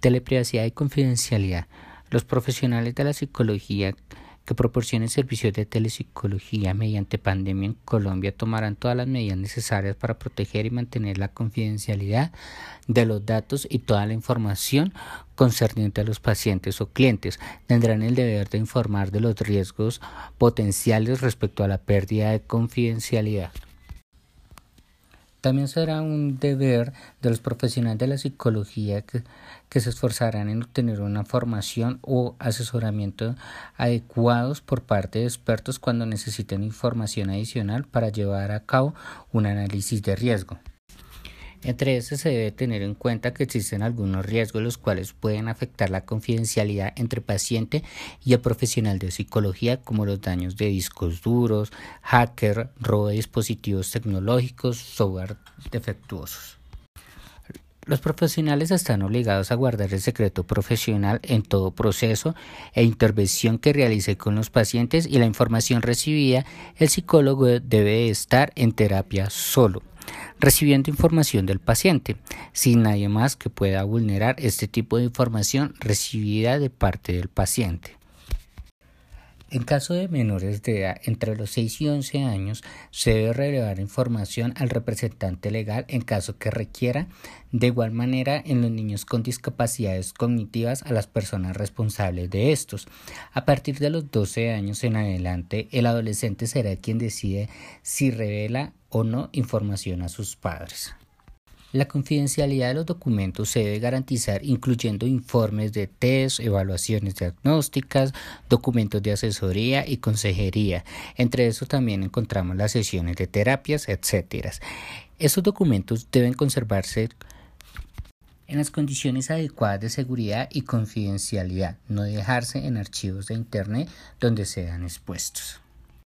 Teleprivacidad y confidencialidad. Los profesionales de la psicología que proporcionen servicios de telepsicología mediante pandemia en Colombia tomarán todas las medidas necesarias para proteger y mantener la confidencialidad de los datos y toda la información concerniente a los pacientes o clientes. Tendrán el deber de informar de los riesgos potenciales respecto a la pérdida de confidencialidad. También será un deber de los profesionales de la psicología que, se esforzarán en obtener una formación o asesoramiento adecuados por parte de expertos cuando necesiten información adicional para llevar a cabo un análisis de riesgo. Entre estos se debe tener en cuenta que existen algunos riesgos los cuales pueden afectar la confidencialidad entre paciente y el profesional de psicología como los daños de discos duros, hacker, robo de dispositivos tecnológicos, software defectuosos. Los profesionales están obligados a guardar el secreto profesional en todo proceso e intervención que realice con los pacientes y la información recibida, el psicólogo debe estar en terapia solo recibiendo información del paciente, sin nadie más que pueda vulnerar este tipo de información recibida de parte del paciente. En caso de menores de edad entre los 6 y 11 años, se debe relevar información al representante legal en caso que requiera, de igual manera en los niños con discapacidades cognitivas a las personas responsables de estos. A partir de los 12 años en adelante, el adolescente será quien decide si revela o no información a sus padres. La confidencialidad de los documentos se debe garantizar incluyendo informes de test, evaluaciones diagnósticas, documentos de asesoría y consejería. Entre eso también encontramos las sesiones de terapias, etc. Estos documentos deben conservarse en las condiciones adecuadas de seguridad y confidencialidad, no dejarse en archivos de Internet donde sean expuestos.